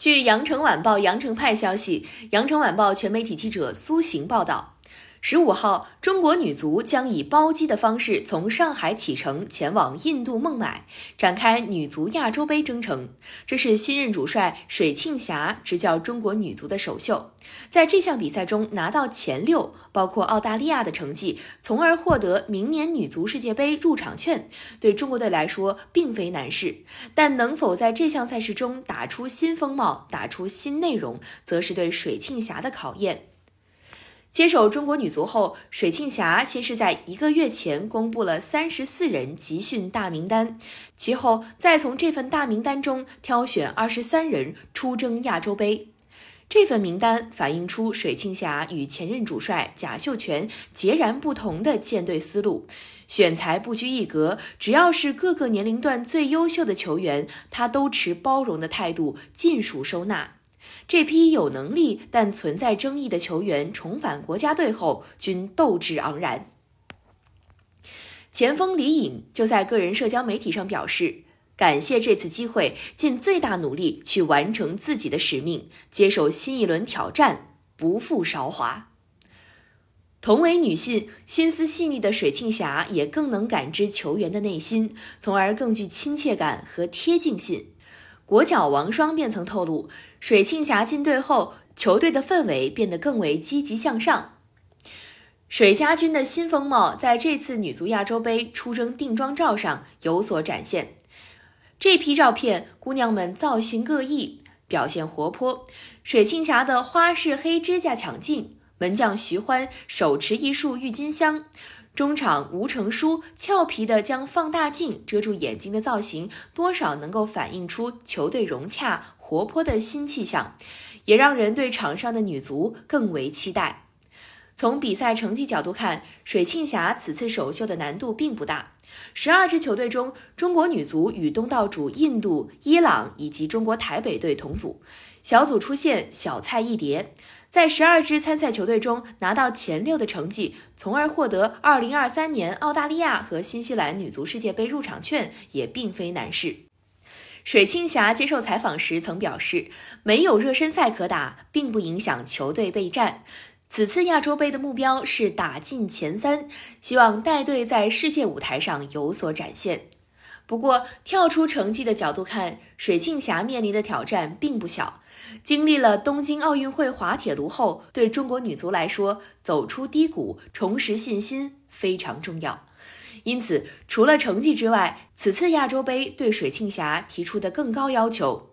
据羊城晚报羊城派消息，羊城晚报全媒体记者苏行报道。十五号，中国女足将以包机的方式从上海启程，前往印度孟买，展开女足亚洲杯征程。这是新任主帅水庆霞执教中国女足的首秀。在这项比赛中拿到前六，包括澳大利亚的成绩，从而获得明年女足世界杯入场券，对中国队来说并非难事。但能否在这项赛事中打出新风貌、打出新内容，则是对水庆霞的考验。接手中国女足后，水庆霞先是在一个月前公布了三十四人集训大名单，其后再从这份大名单中挑选二十三人出征亚洲杯。这份名单反映出水庆霞与前任主帅贾秀全截然不同的建队思路，选材不拘一格，只要是各个年龄段最优秀的球员，他都持包容的态度，尽数收纳。这批有能力但存在争议的球员重返国家队后，均斗志昂然。前锋李颖就在个人社交媒体上表示，感谢这次机会，尽最大努力去完成自己的使命，接受新一轮挑战，不负韶华。同为女性，心思细腻的水庆霞也更能感知球员的内心，从而更具亲切感和贴近性。国脚王霜便曾透露，水庆霞进队后，球队的氛围变得更为积极向上。水家军的新风貌在这次女足亚洲杯出征定妆照上有所展现。这批照片，姑娘们造型各异，表现活泼。水庆霞的花式黑指甲抢镜，门将徐欢手持一束郁金香。中场吴成书俏皮地将放大镜遮住眼睛的造型，多少能够反映出球队融洽活泼的新气象，也让人对场上的女足更为期待。从比赛成绩角度看，水庆霞此次首秀的难度并不大。十二支球队中，中国女足与东道主印度、伊朗以及中国台北队同组，小组出线小菜一碟。在十二支参赛球队中拿到前六的成绩，从而获得二零二三年澳大利亚和新西兰女足世界杯入场券，也并非难事。水庆霞接受采访时曾表示，没有热身赛可打，并不影响球队备战。此次亚洲杯的目标是打进前三，希望带队在世界舞台上有所展现。不过，跳出成绩的角度看，水庆霞面临的挑战并不小。经历了东京奥运会滑铁卢后，对中国女足来说，走出低谷、重拾信心非常重要。因此，除了成绩之外，此次亚洲杯对水庆霞提出的更高要求，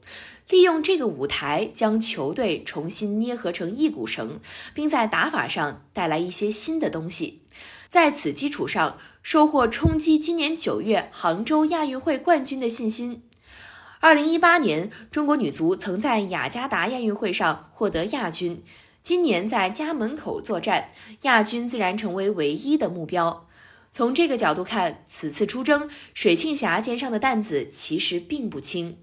利用这个舞台将球队重新捏合成一股绳，并在打法上带来一些新的东西。在此基础上，收获冲击今年九月杭州亚运会冠军的信心。二零一八年，中国女足曾在雅加达亚运会上获得亚军，今年在家门口作战，亚军自然成为唯一的目标。从这个角度看，此次出征，水庆霞肩上的担子其实并不轻。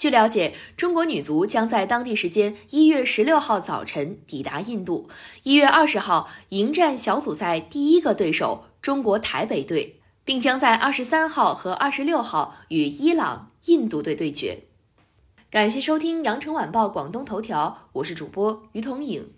据了解，中国女足将在当地时间一月十六号早晨抵达印度，一月二十号迎战小组赛第一个对手中国台北队，并将在二十三号和二十六号与伊朗、印度队对决。感谢收听羊城晚报广东头条，我是主播于彤颖。